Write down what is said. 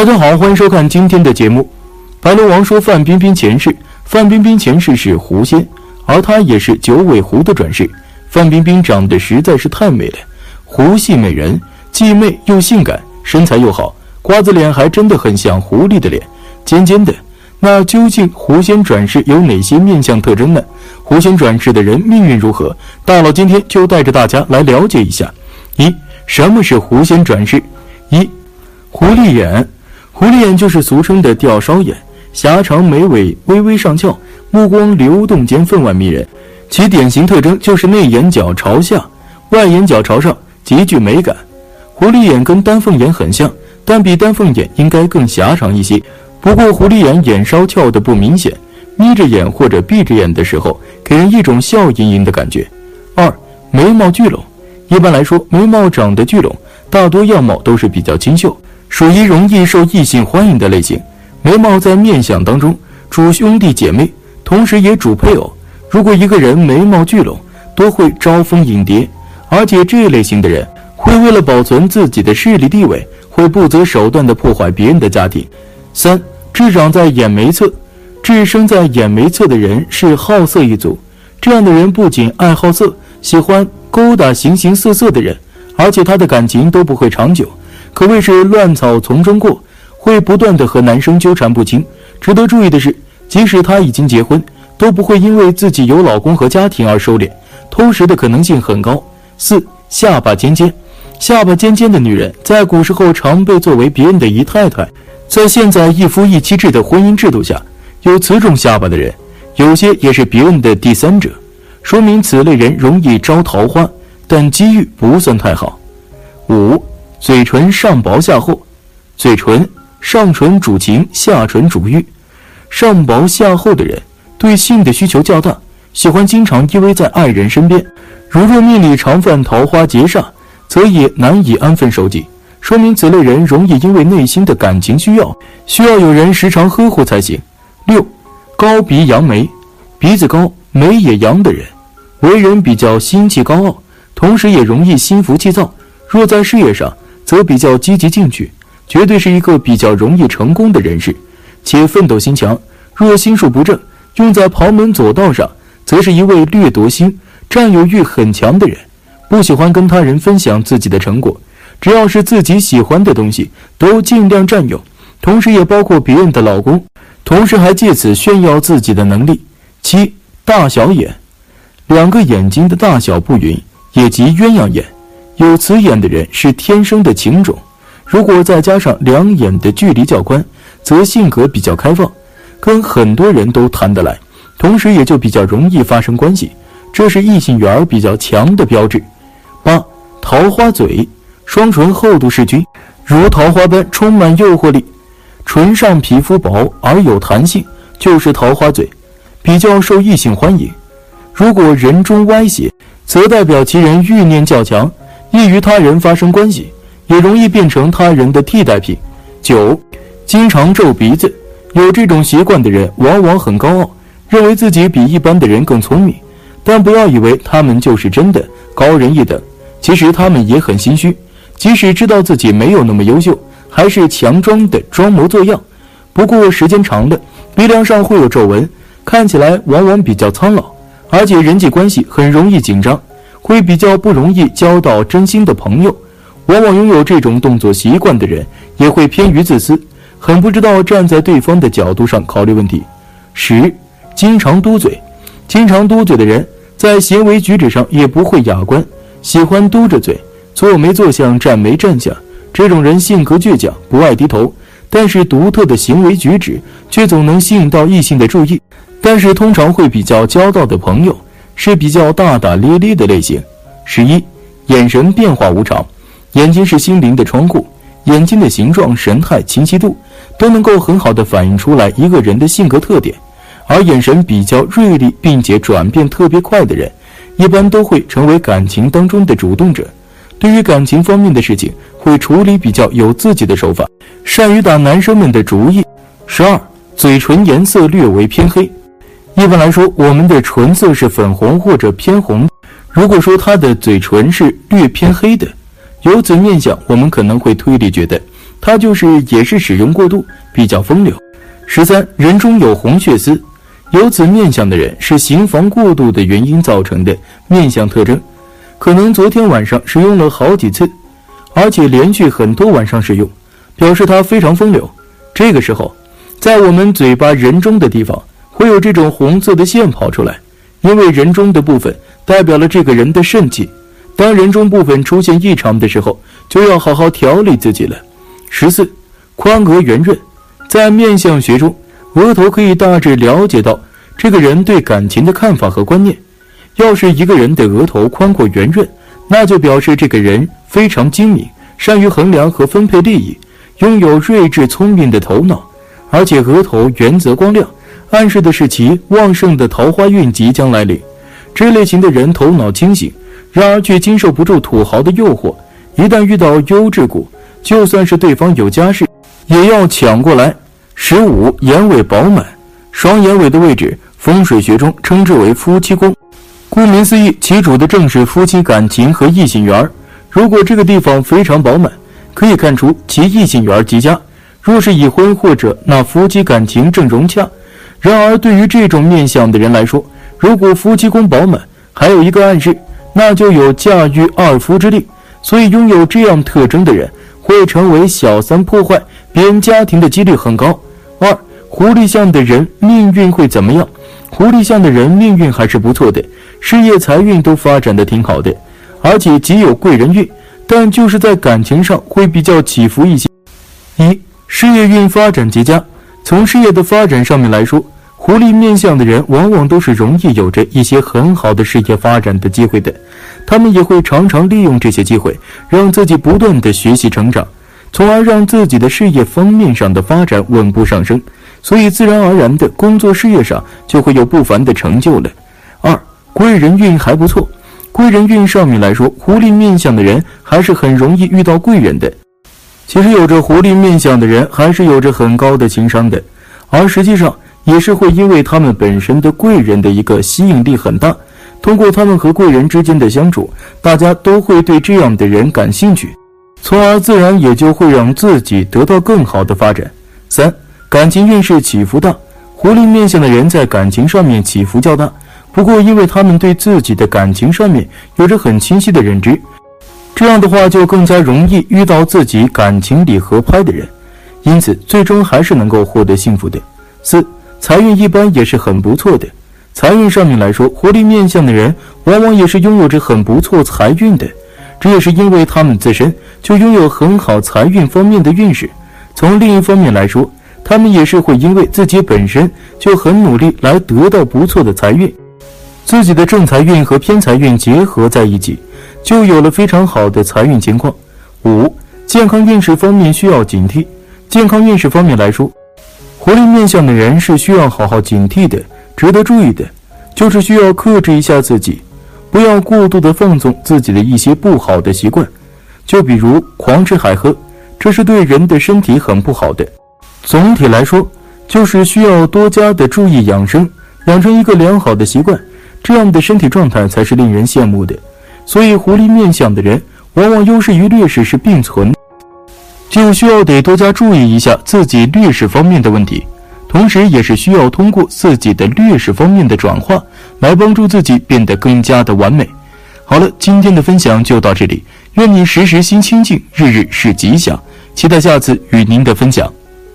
大家好，欢迎收看今天的节目。白龙王说范冰冰前世，范冰冰前世是狐仙，而她也是九尾狐的转世。范冰冰长得实在是太美了，狐系美人，既媚又性感，身材又好，瓜子脸还真的很像狐狸的脸，尖尖的。那究竟狐仙转世有哪些面相特征呢？狐仙转世的人命运如何？大佬今天就带着大家来了解一下。一，什么是狐仙转世？一，狐狸眼。狐狸眼就是俗称的吊梢眼，狭长，眉尾微微上翘，目光流动间分外迷人。其典型特征就是内眼角朝下，外眼角朝上，极具美感。狐狸眼跟丹凤眼很像，但比丹凤眼应该更狭长一些。不过狐狸眼眼梢翘的不明显，眯着眼或者闭着眼的时候，给人一种笑盈盈的感觉。二，眉毛聚拢。一般来说，眉毛长得聚拢，大多样貌都是比较清秀。属于容易受异性欢迎的类型，眉毛在面相当中主兄弟姐妹，同时也主配偶。如果一个人眉毛聚拢，多会招蜂引蝶，而且这一类型的人会为了保存自己的势力地位，会不择手段地破坏别人的家庭。三，痣长在眼眉侧，痣生在眼眉侧的人是好色一族，这样的人不仅爱好色，喜欢勾搭形形色色的人，而且他的感情都不会长久。可谓是乱草丛中过，会不断的和男生纠缠不清。值得注意的是，即使她已经结婚，都不会因为自己有老公和家庭而收敛，偷食的可能性很高。四下巴尖尖，下巴尖尖的女人，在古时候常被作为别人的姨太太。在现在一夫一妻制的婚姻制度下，有此种下巴的人，有些也是别人的第三者，说明此类人容易招桃花，但机遇不算太好。五。嘴唇上薄下厚，嘴唇上唇主情，下唇主欲。上薄下厚的人对性的需求较大，喜欢经常依偎在爱人身边。如若命里常犯桃花劫煞，则也难以安分守己，说明此类人容易因为内心的感情需要，需要有人时常呵护才行。六，高鼻扬眉，鼻子高，眉也扬的人，为人比较心气高傲，同时也容易心浮气躁。若在事业上，则比较积极进取，绝对是一个比较容易成功的人士，且奋斗心强。若心术不正，用在旁门左道上，则是一位掠夺心、占有欲很强的人，不喜欢跟他人分享自己的成果。只要是自己喜欢的东西，都尽量占有，同时也包括别人的老公，同时还借此炫耀自己的能力。七大小眼，两个眼睛的大小不匀，也即鸳鸯眼。有此眼的人是天生的情种，如果再加上两眼的距离较宽，则性格比较开放，跟很多人都谈得来，同时也就比较容易发生关系，这是异性缘比较强的标志。八桃花嘴，双唇厚度适均，如桃花般充满诱惑力，唇上皮肤薄而有弹性，就是桃花嘴，比较受异性欢迎。如果人中歪斜，则代表其人欲念较强。易与他人发生关系，也容易变成他人的替代品。九，经常皱鼻子，有这种习惯的人往往很高傲，认为自己比一般的人更聪明。但不要以为他们就是真的高人一等，其实他们也很心虚，即使知道自己没有那么优秀，还是强装的装模作样。不过时间长了，鼻梁上会有皱纹，看起来往往比较苍老，而且人际关系很容易紧张。会比较不容易交到真心的朋友，往往拥有这种动作习惯的人也会偏于自私，很不知道站在对方的角度上考虑问题。十，经常嘟嘴，经常嘟嘴的人在行为举止上也不会雅观，喜欢嘟着嘴，坐没坐相，站没站相。这种人性格倔强，不爱低头，但是独特的行为举止却总能吸引到异性的注意，但是通常会比较交到的朋友。是比较大大咧咧的类型。十一，眼神变化无常，眼睛是心灵的窗户，眼睛的形状、神态、清晰度都能够很好的反映出来一个人的性格特点。而眼神比较锐利并且转变特别快的人，一般都会成为感情当中的主动者。对于感情方面的事情，会处理比较有自己的手法，善于打男生们的主意。十二，嘴唇颜色略为偏黑。一般来说，我们的唇色是粉红或者偏红。如果说他的嘴唇是略偏黑的，由此面相，我们可能会推理觉得他就是也是使用过度，比较风流。十三，人中有红血丝，由此面相的人是行房过度的原因造成的面相特征，可能昨天晚上使用了好几次，而且连续很多晚上使用，表示他非常风流。这个时候，在我们嘴巴人中的地方会有这种红色的线跑出来，因为人中的部分代表了这个人的肾气。当人中部分出现异常的时候，就要好好调理自己了。十四，宽额圆润。在面相学中，额头可以大致了解到这个人对感情的看法和观念。要是一个人的额头宽阔圆润，那就表示这个人非常精明，善于衡量和分配利益，拥有睿智聪明的头脑。而且额头圆泽光亮，暗示的是其旺盛的桃花运即将来临。这类型的人头脑清醒，然而却经受不住土豪的诱惑。一旦遇到优质股，就算是对方有家室。也要抢过来。十五眼尾饱满，双眼尾的位置，风水学中称之为夫妻宫。顾名思义，其主的正是夫妻感情和异性缘。如果这个地方非常饱满，可以看出其异性缘极佳。若是已婚或者那夫妻感情正融洽。然而，对于这种面相的人来说，如果夫妻宫饱满，还有一个暗示，那就有驾驭二夫之力。所以，拥有这样特征的人会成为小三，破坏。别人家庭的几率很高。二，狐狸相的人命运会怎么样？狐狸相的人命运还是不错的，事业财运都发展的挺好的，而且极有贵人运，但就是在感情上会比较起伏一些。一，事业运发展极佳。从事业的发展上面来说，狐狸面相的人往往都是容易有着一些很好的事业发展的机会的，他们也会常常利用这些机会，让自己不断的学习成长。从而让自己的事业方面上的发展稳步上升，所以自然而然的工作事业上就会有不凡的成就了。二，贵人运还不错，贵人运上面来说，狐狸面相的人还是很容易遇到贵人的。其实有着狐狸面相的人还是有着很高的情商的，而实际上也是会因为他们本身的贵人的一个吸引力很大，通过他们和贵人之间的相处，大家都会对这样的人感兴趣。从而自然也就会让自己得到更好的发展。三、感情运势起伏大，狐狸面相的人在感情上面起伏较大。不过，因为他们对自己的感情上面有着很清晰的认知，这样的话就更加容易遇到自己感情里合拍的人，因此最终还是能够获得幸福的。四、财运一般也是很不错的。财运上面来说，活力面相的人往往也是拥有着很不错财运的。这也是因为他们自身就拥有很好财运方面的运势。从另一方面来说，他们也是会因为自己本身就很努力来得到不错的财运，自己的正财运和偏财运结合在一起，就有了非常好的财运情况。五、健康运势方面需要警惕。健康运势方面来说，狐狸面相的人是需要好好警惕的，值得注意的，就是需要克制一下自己。不要过度的放纵自己的一些不好的习惯，就比如狂吃海喝，这是对人的身体很不好的。总体来说，就是需要多加的注意养生，养成一个良好的习惯，这样的身体状态才是令人羡慕的。所以，狐狸面相的人往往优势与劣势是并存，就需要得多加注意一下自己劣势方面的问题。同时，也是需要通过自己的劣势方面的转化，来帮助自己变得更加的完美。好了，今天的分享就到这里，愿你时时心清静，日日是吉祥，期待下次与您的分享。